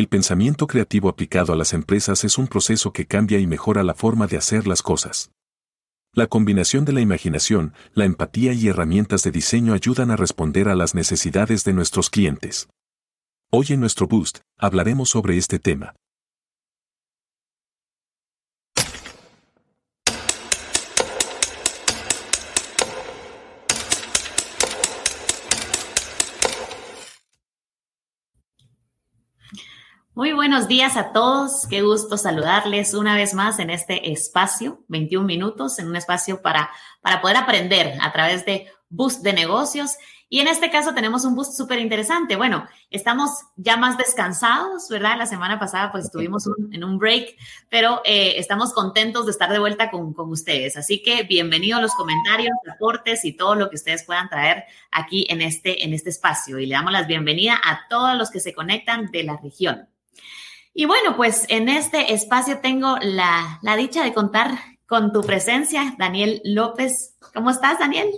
El pensamiento creativo aplicado a las empresas es un proceso que cambia y mejora la forma de hacer las cosas. La combinación de la imaginación, la empatía y herramientas de diseño ayudan a responder a las necesidades de nuestros clientes. Hoy en nuestro Boost hablaremos sobre este tema. Muy buenos días a todos. Qué gusto saludarles una vez más en este espacio, 21 minutos, en un espacio para, para poder aprender a través de Boost de negocios. Y en este caso tenemos un boost súper interesante. Bueno, estamos ya más descansados, ¿verdad? La semana pasada pues estuvimos en un break, pero eh, estamos contentos de estar de vuelta con, con ustedes. Así que bienvenido a los comentarios, aportes y todo lo que ustedes puedan traer aquí en este, en este espacio. Y le damos la bienvenida a todos los que se conectan de la región. Y bueno, pues en este espacio tengo la, la dicha de contar con tu presencia, Daniel López. ¿Cómo estás, Daniel?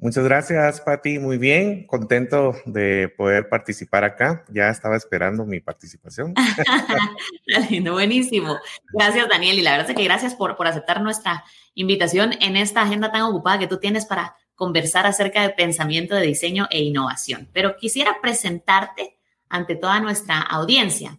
Muchas gracias, Pati. Muy bien, contento de poder participar acá. Ya estaba esperando mi participación. Lindo, buenísimo. Gracias, Daniel. Y la verdad es que gracias por, por aceptar nuestra invitación en esta agenda tan ocupada que tú tienes para conversar acerca de pensamiento de diseño e innovación. Pero quisiera presentarte ante toda nuestra audiencia.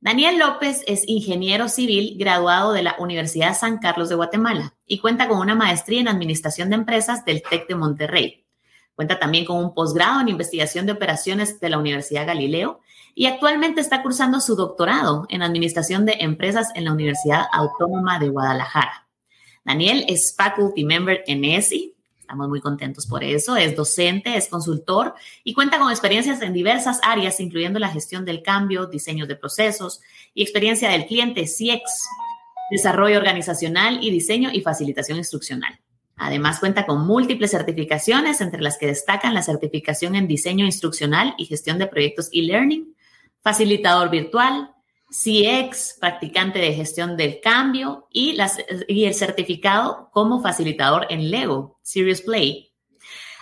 Daniel López es ingeniero civil graduado de la Universidad San Carlos de Guatemala y cuenta con una maestría en Administración de Empresas del TEC de Monterrey. Cuenta también con un posgrado en Investigación de Operaciones de la Universidad Galileo y actualmente está cursando su doctorado en Administración de Empresas en la Universidad Autónoma de Guadalajara. Daniel es faculty member en ESI, Estamos muy contentos por eso. Es docente, es consultor y cuenta con experiencias en diversas áreas, incluyendo la gestión del cambio, diseños de procesos y experiencia del cliente, CX, desarrollo organizacional y diseño y facilitación instruccional. Además, cuenta con múltiples certificaciones, entre las que destacan la certificación en diseño instruccional y gestión de proyectos e-learning, facilitador virtual, CX, practicante de gestión del cambio y, las, y el certificado como facilitador en Lego, Serious Play.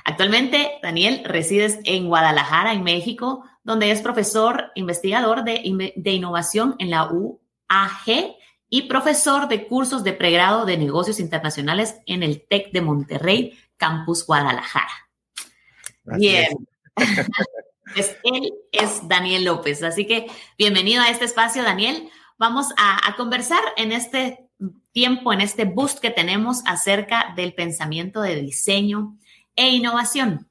Actualmente, Daniel reside en Guadalajara, en México, donde es profesor investigador de, de innovación en la UAG y profesor de cursos de pregrado de negocios internacionales en el TEC de Monterrey, Campus Guadalajara. Bien. Pues él es Daniel López. Así que bienvenido a este espacio, Daniel. Vamos a, conversar en este tiempo, en este boost que tenemos acerca del pensamiento de diseño e innovación.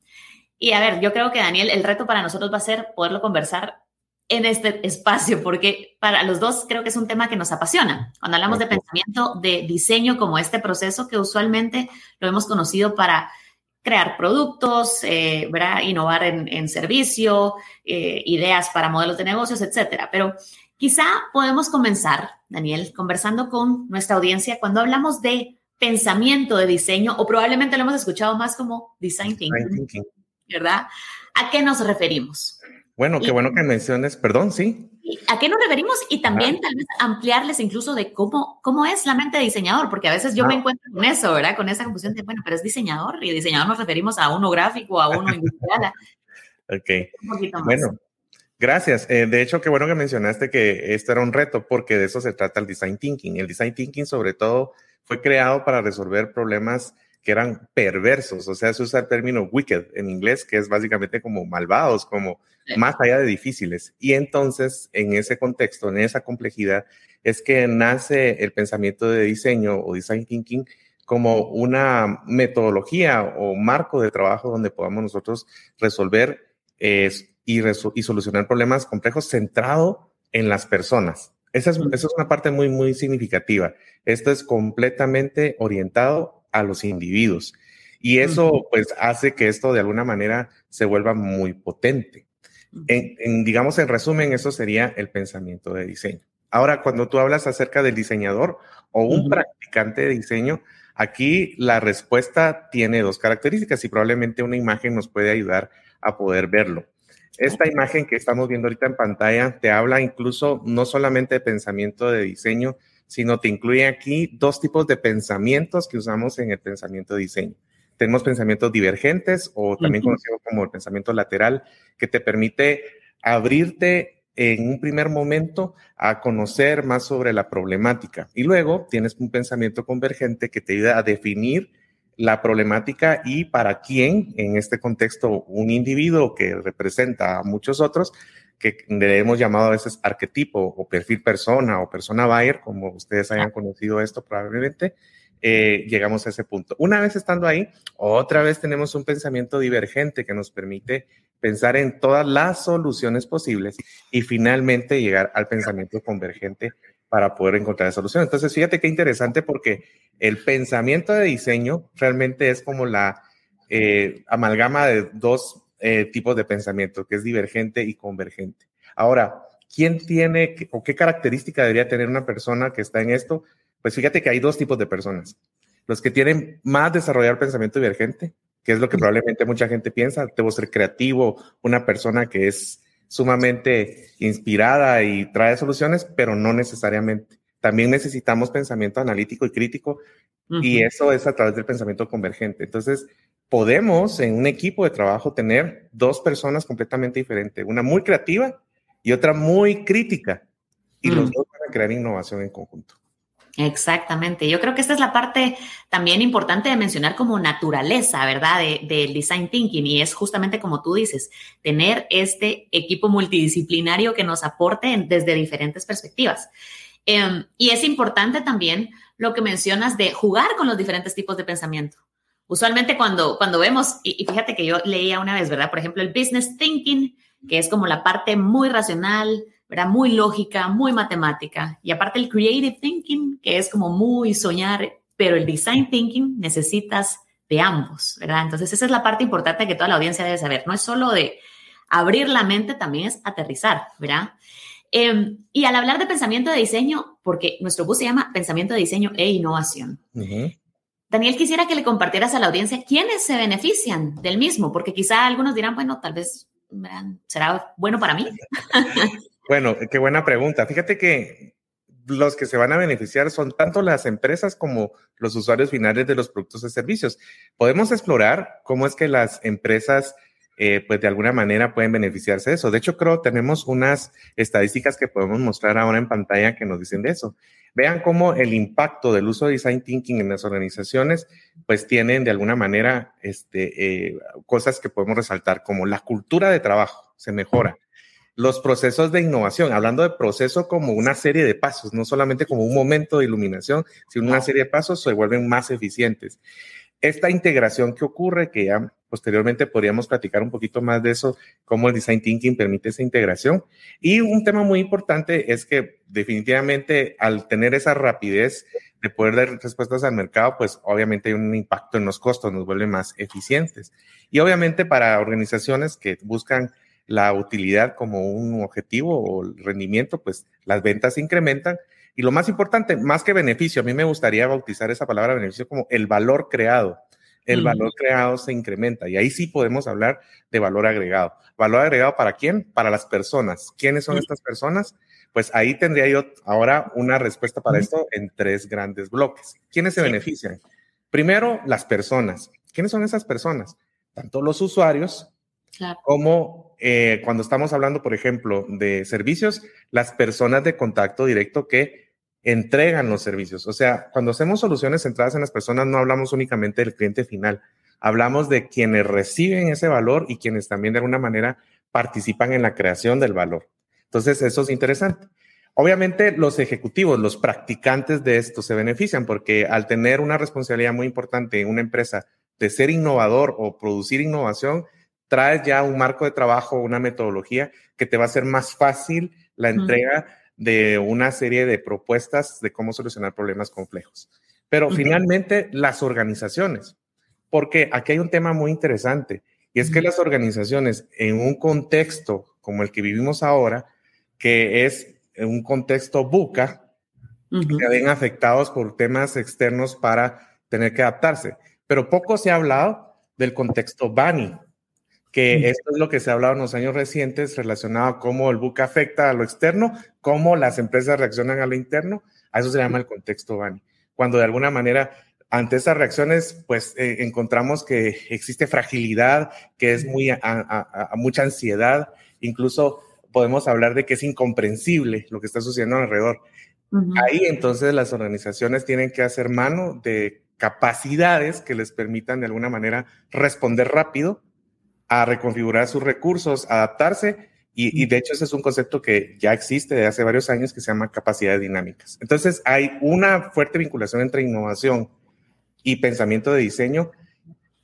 Y a ver, yo creo que Daniel, el reto para nosotros va a ser poderlo conversar en este espacio, porque para los dos creo que es un tema que nos apasiona. Cuando hablamos de pensamiento de diseño como este proceso que usualmente lo hemos conocido para crear productos, eh, innovar en, servicio, eh, ideas para modelos de negocios, etcétera. Pero quizá podemos comenzar, Daniel, conversando con nuestra audiencia cuando hablamos de pensamiento de diseño, o probablemente lo hemos escuchado más como design thinking, ¿verdad? ¿A qué nos referimos? Bueno, qué bueno que menciones, perdón, sí. ¿A qué nos referimos? Y también tal vez ampliarles incluso de cómo, cómo es la mente de diseñador, porque a veces yo me encuentro con eso, ¿verdad? Con esa confusión de, bueno, pero es diseñador y diseñador nos referimos a uno gráfico, a uno industrial. ok. Bueno, gracias. Eh, de hecho, qué bueno que mencionaste que esto era un reto, porque de eso se trata el design thinking. El design thinking, sobre todo, fue creado para resolver problemas que eran perversos, o sea, se usa el término wicked en inglés, que es básicamente como malvados, como más allá de difíciles. Y entonces, en ese contexto, en esa complejidad, es que nace el pensamiento de diseño o design thinking como una metodología o marco de trabajo donde podamos nosotros resolver y, y, solucionar problemas complejos centrado en las personas. Esa es, esa es una parte muy, muy significativa. Esto es completamente orientado a los individuos. Y eso pues hace que esto de alguna manera se vuelva muy potente. En, digamos, en resumen, eso sería el pensamiento de diseño. Ahora, cuando tú hablas acerca del diseñador o un practicante de diseño, aquí la respuesta tiene dos características y probablemente una imagen nos puede ayudar a poder verlo. Esta imagen que estamos viendo ahorita en pantalla te habla incluso no solamente de pensamiento de diseño, sino te incluye aquí dos tipos de pensamientos que usamos en el pensamiento de diseño. Tenemos pensamientos divergentes o también conocido como el pensamiento lateral, que te permite abrirte en un primer momento a conocer más sobre la problemática y luego tienes un pensamiento convergente que te ayuda a definir la problemática y para quién, en este contexto, un individuo que representa a muchos otros, que le hemos llamado a veces arquetipo o perfil persona o persona buyer, como ustedes hayan conocido esto probablemente, eh, llegamos a ese punto. Una vez estando ahí, otra vez tenemos un pensamiento divergente que nos permite pensar en todas las soluciones posibles y finalmente llegar al pensamiento convergente para poder encontrar soluciones. Entonces, fíjate qué interesante porque el pensamiento de diseño realmente es como la eh, amalgama de dos eh, tipos de pensamiento, que es divergente y convergente. Ahora, ¿quién tiene o qué característica debería tener una persona que está en esto? Pues fíjate que hay dos tipos de personas. Los que tienen más desarrollado pensamiento divergente, que es lo que probablemente mucha gente piensa, debo ser creativo, una persona que es sumamente inspirada y trae soluciones, pero no necesariamente. También necesitamos pensamiento analítico y crítico y eso es a través del pensamiento convergente. Entonces, podemos en un equipo de trabajo tener dos personas completamente diferentes, una muy creativa y otra muy crítica, y los dos van a crear innovación en conjunto. Exactamente. Yo creo que esta es la parte también importante de mencionar como naturaleza, ¿verdad? Del design thinking y es justamente como tú dices, tener este equipo multidisciplinario que nos aporte desde diferentes perspectivas. Em, y es importante también lo que mencionas de jugar con los diferentes tipos de pensamiento. Usualmente cuando, cuando vemos, y, y fíjate que yo leía una vez, ¿verdad? Por ejemplo, el business thinking, que es como la parte muy racional, ¿verdad? Muy lógica, muy matemática. Y aparte el creative thinking, que es como muy soñar, pero el design thinking necesitas de ambos, ¿verdad? Entonces esa es la parte importante que toda la audiencia debe saber. No es solo de abrir la mente, también es aterrizar, ¿verdad? Em, y al hablar de pensamiento de diseño, porque nuestro bus se llama Pensamiento de Diseño e Innovación. Daniel, quisiera que le compartieras a la audiencia quiénes se benefician del mismo, porque quizá algunos dirán, bueno, tal vez será bueno para mí. Bueno, qué buena pregunta. Fíjate que los que se van a beneficiar son tanto las empresas como los usuarios finales de los productos y servicios. Podemos explorar cómo es que las empresas, eh, pues de alguna manera pueden beneficiarse de eso. De hecho, creo tenemos unas estadísticas que podemos mostrar ahora en pantalla que nos dicen de eso. Vean cómo el impacto del uso de design thinking en las organizaciones, pues tienen de alguna manera este, eh, cosas que podemos resaltar, como la cultura de trabajo se mejora los procesos de innovación, hablando de proceso como una serie de pasos, no solamente como un momento de iluminación, sino una serie de pasos se vuelven más eficientes. Esta integración que ocurre, que ya posteriormente podríamos platicar un poquito más de eso, cómo el design thinking permite esa integración. Y un tema muy importante es que definitivamente al tener esa rapidez de poder dar respuestas al mercado, pues obviamente hay un impacto en los costos, nos vuelve más eficientes. Y obviamente para organizaciones que buscan la utilidad como un objetivo o el rendimiento, pues las ventas incrementan. Y lo más importante, más que beneficio, a mí me gustaría bautizar esa palabra beneficio como el valor creado. El valor creado se incrementa y ahí sí podemos hablar de valor agregado. ¿Valor agregado para quién? Para las personas. ¿Quiénes son estas personas? Pues ahí tendría yo ahora una respuesta para esto en tres grandes bloques. ¿Quiénes se benefician? Primero, las personas. ¿Quiénes son esas personas? Tanto los usuarios como eh, cuando estamos hablando, por ejemplo, de servicios, las personas de contacto directo que entregan los servicios. O sea, cuando hacemos soluciones centradas en las personas, no hablamos únicamente del cliente final, hablamos de quienes reciben ese valor y quienes también de alguna manera participan en la creación del valor. Entonces, eso es interesante. Obviamente, los ejecutivos, los practicantes de esto se benefician porque al tener una responsabilidad muy importante en una empresa de ser innovador o producir innovación, traes ya un marco de trabajo, una metodología que te va a hacer más fácil la entrega de una serie de propuestas de cómo solucionar problemas complejos. Pero finalmente, las organizaciones, porque aquí hay un tema muy interesante, y es que las organizaciones en un contexto como el que vivimos ahora, que es un contexto buca, se ven afectados por temas externos para tener que adaptarse. Pero poco se ha hablado del contexto BANI, que esto es lo que se ha hablado en los años recientes relacionado a cómo el book afecta a lo externo, cómo las empresas reaccionan a lo interno. A eso se llama el contexto Bani. Cuando de alguna manera ante esas reacciones, pues eh, encontramos que existe fragilidad, que es muy a, mucha ansiedad, incluso podemos hablar de que es incomprensible lo que está sucediendo alrededor. Ahí entonces las organizaciones tienen que hacer mano de capacidades que les permitan de alguna manera responder rápido, a reconfigurar sus recursos, adaptarse. Y, de hecho ese es un concepto que ya existe de hace varios años que se llama capacidades dinámicas. Entonces hay una fuerte vinculación entre innovación y pensamiento de diseño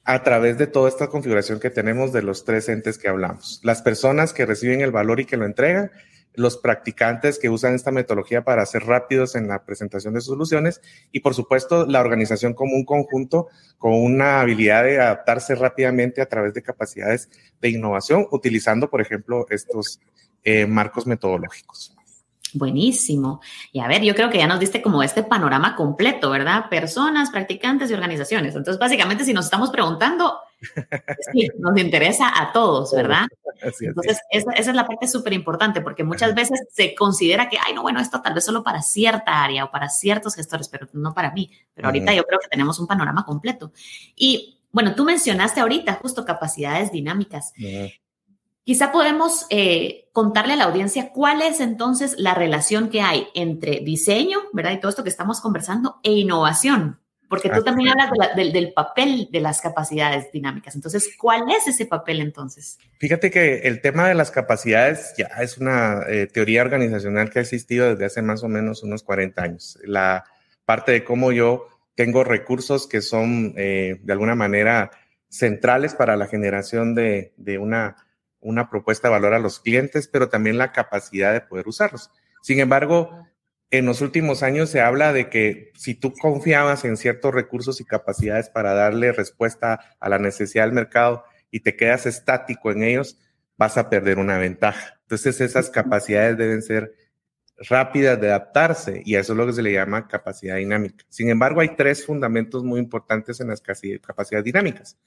a través de toda esta configuración que tenemos de los tres entes que hablamos. Las personas que reciben el valor y que lo entregan los practicantes que usan esta metodología para ser rápidos en la presentación de soluciones y por supuesto la organización como un conjunto con una habilidad de adaptarse rápidamente a través de capacidades de innovación utilizando, por ejemplo, estos eh, marcos metodológicos. Buenísimo. Y a ver, yo creo que ya nos diste como este panorama completo, ¿verdad? Personas, practicantes y organizaciones. Entonces, básicamente, si nos estamos preguntando, sí, nos interesa a todos, ¿verdad? Entonces, esa, es la parte súper importante porque muchas veces se considera que, ay, no, bueno, esto tal vez solo para cierta área o para ciertos gestores, pero no para mí. Pero ahorita yo creo que tenemos un panorama completo. Y bueno, tú mencionaste ahorita justo capacidades dinámicas. Quizá podemos eh, contarle a la audiencia cuál es entonces la relación que hay entre diseño, ¿verdad? Y todo esto que estamos conversando, e innovación, porque tú también hablas del, papel de las capacidades dinámicas. Entonces, ¿cuál es ese papel entonces? Fíjate que el tema de las capacidades ya es una eh, teoría organizacional que ha existido desde hace más o menos unos 40 años. La parte de cómo yo tengo recursos que son eh, de alguna manera centrales para la generación de, de una una propuesta de valor a los clientes, pero también la capacidad de poder usarlos. Sin embargo, en los últimos años se habla de que si tú confiabas en ciertos recursos y capacidades para darle respuesta a la necesidad del mercado y te quedas estático en ellos, vas a perder una ventaja. Entonces esas capacidades deben ser rápidas de adaptarse y eso es lo que se le llama capacidad dinámica. Sin embargo, hay tres fundamentos muy importantes en las capacidades dinámicas.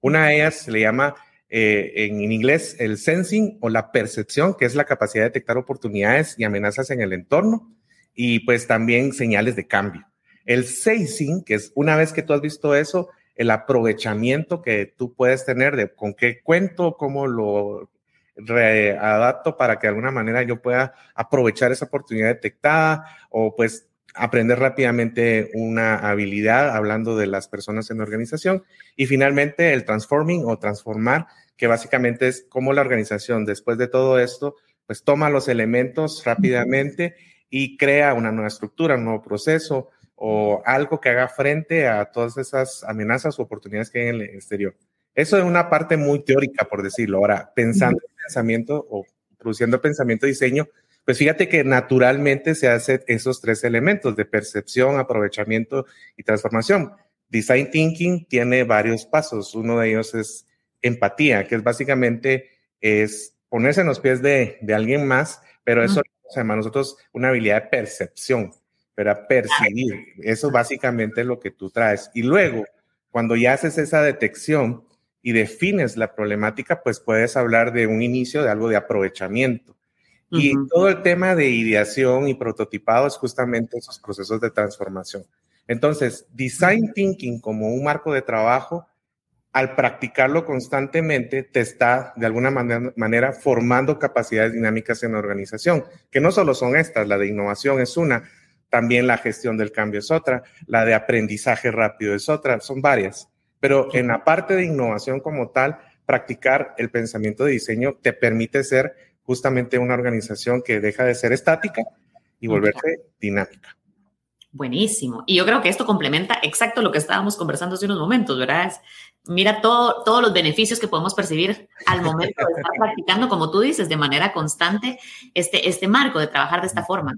Una de ellas se le llama eh, en, inglés el sensing o la percepción, que es la capacidad de detectar oportunidades y amenazas en el entorno, y pues también señales de cambio. El sensing, que es una vez que tú has visto eso, el aprovechamiento que tú puedes tener de con qué cuento, cómo lo readapto para que de alguna manera yo pueda aprovechar esa oportunidad detectada o pues aprender rápidamente una habilidad hablando de las personas en la organización y finalmente el transforming o transformar que básicamente es cómo la organización después de todo esto, pues toma los elementos rápidamente y crea una nueva estructura, un nuevo proceso o algo que haga frente a todas esas amenazas o oportunidades que hay en el exterior. Eso es una parte muy teórica, por decirlo. Ahora, pensando en pensamiento o produciendo pensamiento y diseño, pues fíjate que naturalmente se hacen esos tres elementos de percepción, aprovechamiento y transformación. Design Thinking tiene varios pasos. Uno de ellos es empatía, que es básicamente es ponerse en los pies de, alguien más, pero eso se llama nosotros una habilidad de percepción, pero percibir. Eso básicamente es lo que tú traes. Y luego, cuando ya haces esa detección y defines la problemática, pues puedes hablar de un inicio de algo de aprovechamiento. Y todo el tema de ideación y prototipado es justamente esos procesos de transformación. Entonces, design thinking como un marco de trabajo al practicarlo constantemente, te está de alguna manera, formando capacidades dinámicas en la organización, que no solo son estas, la de innovación es una, también la gestión del cambio es otra, la de aprendizaje rápido es otra, son varias. Pero en la parte de innovación como tal, practicar el pensamiento de diseño te permite ser justamente una organización que deja de ser estática y volverse dinámica. Buenísimo. Y yo creo que esto complementa exacto lo que estábamos conversando hace unos momentos, ¿verdad? mira todo, todos los beneficios que podemos percibir al momento de estar practicando, como tú dices, de manera constante este, este marco de trabajar de esta forma.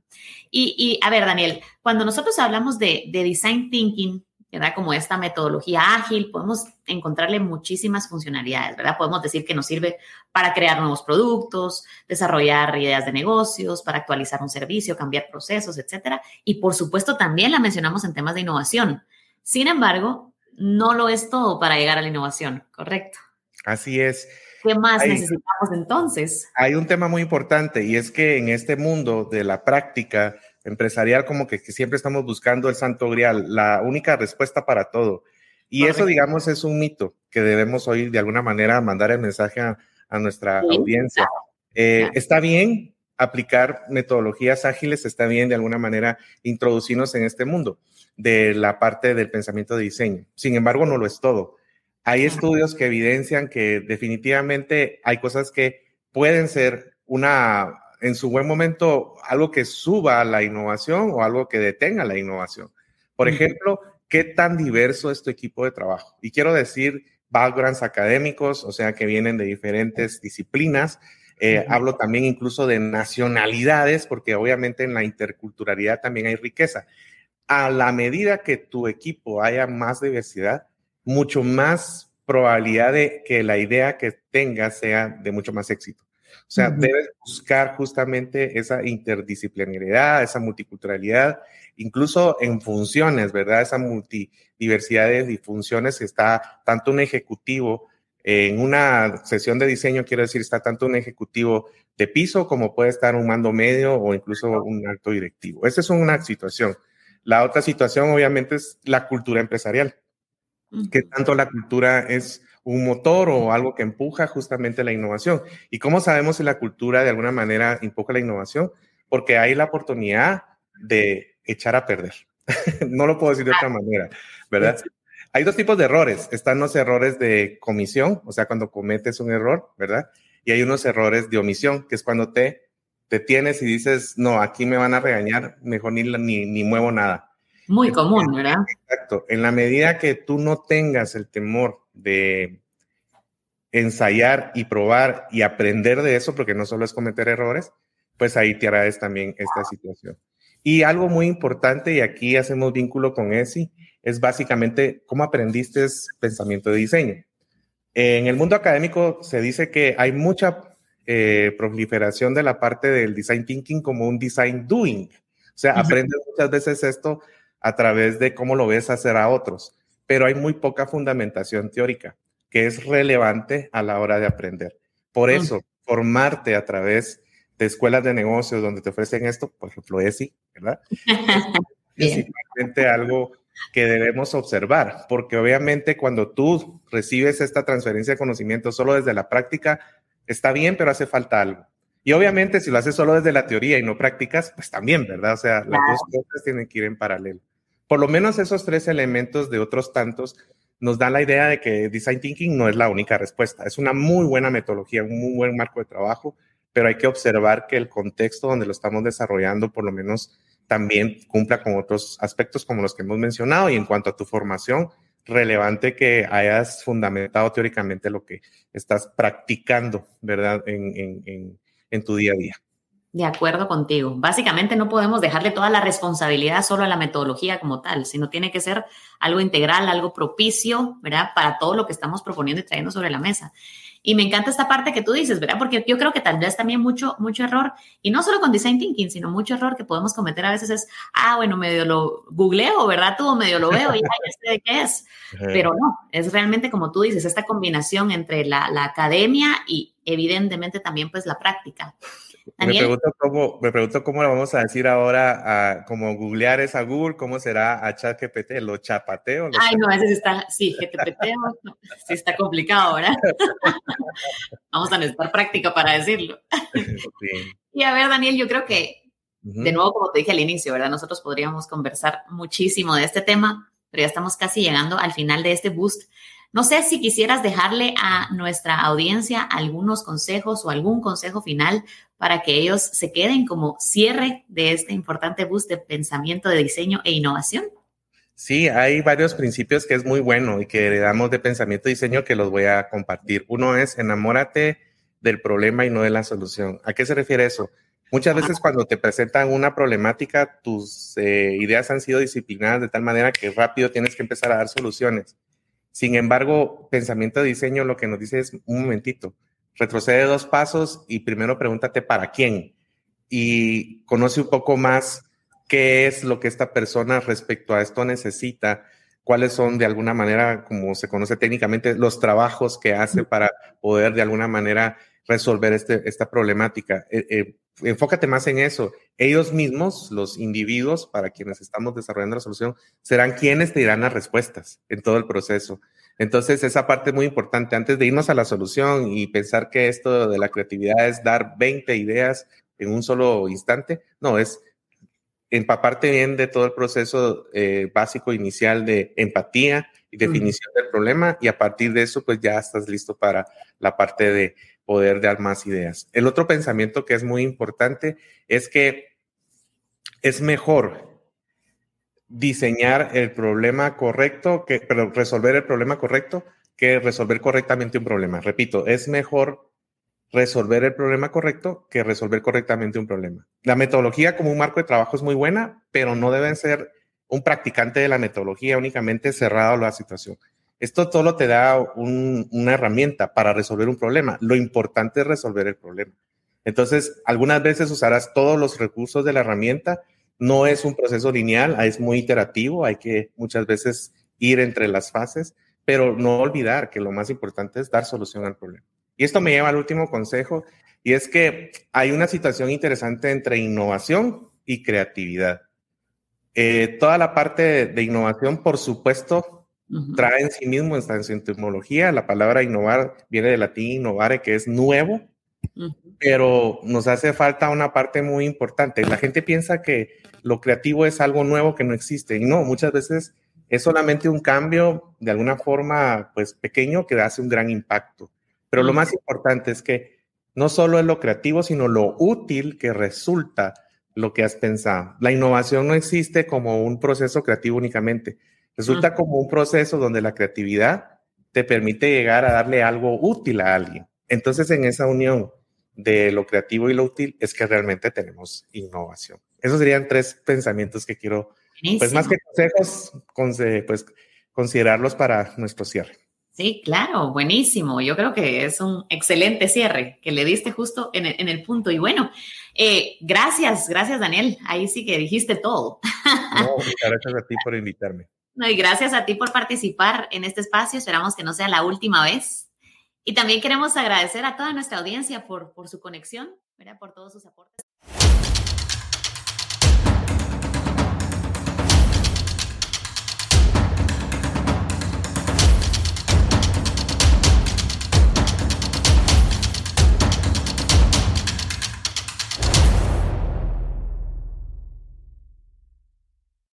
Y, y a ver, Daniel, cuando nosotros hablamos de, de design thinking, ¿verdad? Como esta metodología ágil, podemos encontrarle muchísimas funcionalidades, ¿verdad? Podemos decir que nos sirve para crear nuevos productos, desarrollar ideas de negocios, para actualizar un servicio, cambiar procesos, etcétera. Y por supuesto también la mencionamos en temas de innovación. Sin embargo, no lo es todo para llegar a la innovación, ¿correcto? Así es. ¿Qué más necesitamos entonces? Hay un tema muy importante y es que en este mundo de la práctica empresarial como que, siempre estamos buscando el santo grial, la única respuesta para todo. Y eso, digamos, es un mito que debemos hoy de alguna manera mandar el mensaje a, nuestra audiencia. Eh, está bien aplicar metodologías ágiles, está bien de alguna manera introducirnos en este mundo de la parte del pensamiento de diseño. Sin embargo, no lo es todo. Hay estudios que evidencian que definitivamente hay cosas que pueden ser una, en su buen momento, algo que suba la innovación o algo que detenga la innovación. Por ejemplo, ¿qué tan diverso es tu equipo de trabajo? Y quiero decir backgrounds académicos, o sea, que vienen de diferentes disciplinas. Eh, hablo también incluso de nacionalidades, porque obviamente en la interculturalidad también hay riqueza. A la medida que tu equipo haya más diversidad, mucho más probabilidad de que la idea que tengas sea de mucho más éxito. O sea, debes buscar justamente esa interdisciplinariedad, esa multiculturalidad, incluso en funciones, ¿verdad? Esa multidiversidad de funciones está tanto un ejecutivo en una sesión de diseño, quiero decir, está tanto un ejecutivo de piso como puede estar un mando medio o incluso un alto directivo. Esa es una situación. La otra situación, obviamente, es la cultura empresarial que tanto la cultura es un motor o algo que empuja justamente la innovación. ¿Y cómo sabemos si la cultura de alguna manera empuja la innovación? Porque hay la oportunidad de echar a perder. no lo puedo decir de otra manera, ¿verdad? Hay dos tipos de errores. Están los errores de comisión, o sea, cuando cometes un error, ¿verdad? Y hay unos errores de omisión, que es cuando te detienes y dices, no, aquí me van a regañar, mejor ni, ni, ni muevo nada. Muy común, ¿verdad? Exacto. En la medida que tú no tengas el temor de ensayar y probar y aprender de eso, porque no solo es cometer errores, pues ahí te harás también esta situación. Y algo muy importante, y aquí hacemos vínculo con ESI, es básicamente cómo aprendiste pensamiento de diseño. En el mundo académico se dice que hay mucha eh, proliferación de la parte del design thinking como un design doing. O sea, aprendes muchas veces esto a través de cómo lo ves hacer a otros, pero hay muy poca fundamentación teórica que es relevante a la hora de aprender. Por mm. eso, formarte a través de escuelas de negocios donde te ofrecen esto, por ejemplo, ESI, ¿verdad? es simplemente algo que debemos observar, porque obviamente cuando tú recibes esta transferencia de conocimiento solo desde la práctica, está bien, pero hace falta algo. Y obviamente si lo haces solo desde la teoría y no practicas, pues también, ¿verdad? O sea, las dos cosas tienen que ir en paralelo. Por lo menos esos tres elementos de otros tantos nos dan la idea de que design thinking no es la única respuesta. Es una muy buena metodología, un muy buen marco de trabajo, pero hay que observar que el contexto donde lo estamos desarrollando por lo menos también cumpla con otros aspectos como los que hemos mencionado y en cuanto a tu formación, relevante que hayas fundamentado teóricamente lo que estás practicando, ¿verdad? En, en, en tu día a día. De acuerdo contigo. Básicamente no podemos dejarle toda la responsabilidad solo a la metodología como tal, sino tiene que ser algo integral, algo propicio, ¿verdad? Para todo lo que estamos proponiendo y trayendo sobre la mesa. Y me encanta esta parte que tú dices, ¿verdad? Porque yo creo que tal vez también mucho, mucho error, y no solo con design thinking, sino mucho error que podemos cometer a veces es, ah, bueno, medio lo googleo, ¿verdad? Tú medio lo veo y ya, sé de qué es. Pero no, es realmente como tú dices, esta combinación entre la, la academia y evidentemente también pues la práctica. Me pregunto, cómo, me pregunto cómo lo vamos a decir ahora, a, como googlear es a Google, ¿cómo será a ChatGPT? ¿Lo chapateo? Ay, no, ese sí está, sí, GPT, sí está complicado, ¿verdad? vamos a necesitar práctica para decirlo. Y a ver, Daniel, yo creo que, de nuevo, como te dije al inicio, ¿verdad? Nosotros podríamos conversar muchísimo de este tema, pero ya estamos casi llegando al final de este boost. No sé si quisieras dejarle a nuestra audiencia algunos consejos o algún consejo final para que ellos se queden como cierre de este importante boost de pensamiento de diseño e innovación? Sí, hay varios principios que es muy bueno y que heredamos de pensamiento y diseño que los voy a compartir. Uno es enamórate del problema y no de la solución. ¿A qué se refiere eso? Muchas veces cuando te presentan una problemática, tus eh, ideas han sido disciplinadas de tal manera que rápido tienes que empezar a dar soluciones. Sin embargo, pensamiento de diseño lo que nos dice es un momentito, retrocede dos pasos y primero pregúntate para quién y conoce un poco más qué es lo que esta persona respecto a esto necesita, cuáles son de alguna manera, como se conoce técnicamente, los trabajos que hace para poder de alguna manera resolver este, esta problemática. Eh, eh, enfócate más en eso. Ellos mismos, los individuos para quienes estamos desarrollando la solución, serán quienes te dirán las respuestas en todo el proceso. Entonces, esa parte es muy importante. Antes de irnos a la solución y pensar que esto de la creatividad es dar 20 ideas en un solo instante, no, es empaparte bien de todo el proceso eh, básico inicial de empatía y definición del problema y a partir de eso, pues ya estás listo para la parte de poder dar más ideas. El otro pensamiento que es muy importante es que es mejor diseñar el problema correcto, que, pero resolver el problema correcto que resolver correctamente un problema. Repito, es mejor resolver el problema correcto que resolver correctamente un problema. La metodología como un marco de trabajo es muy buena, pero no deben ser un practicante de la metodología únicamente cerrado a la situación. Esto todo te da una herramienta para resolver un problema. Lo importante es resolver el problema. Entonces, algunas veces usarás todos los recursos de la herramienta no es un proceso lineal, es muy iterativo, hay que muchas veces ir entre las fases, pero no olvidar que lo más importante es dar solución al problema. Y esto me lleva al último consejo, y es que hay una situación interesante entre innovación y creatividad. Eh, toda la parte de, innovación, por supuesto, trae en sí mismo, en su etimología, la palabra innovar viene del latín innovare, que es nuevo, pero nos hace falta una parte muy importante. La gente piensa que lo creativo es algo nuevo que no existe y no, muchas veces es solamente un cambio de alguna forma pues pequeño que hace un gran impacto. Pero lo más importante es que no solo es lo creativo, sino lo útil que resulta lo que has pensado. La innovación no existe como un proceso creativo únicamente. Resulta como un proceso donde la creatividad te permite llegar a darle algo útil a alguien. Entonces, en esa unión de lo creativo y lo útil es que realmente tenemos innovación. Esos serían tres pensamientos que quiero, pues más que consejos, pues considerarlos para nuestro cierre. Sí, claro, buenísimo. Yo creo que es un excelente cierre que le diste justo en el, punto. Y bueno, eh, gracias, gracias Daniel. Ahí sí que dijiste todo. No, gracias a ti por invitarme. No, y gracias a ti por participar en este espacio. Esperamos que no sea la última vez. Y también queremos agradecer a toda nuestra audiencia por, por su conexión, por todos sus aportes.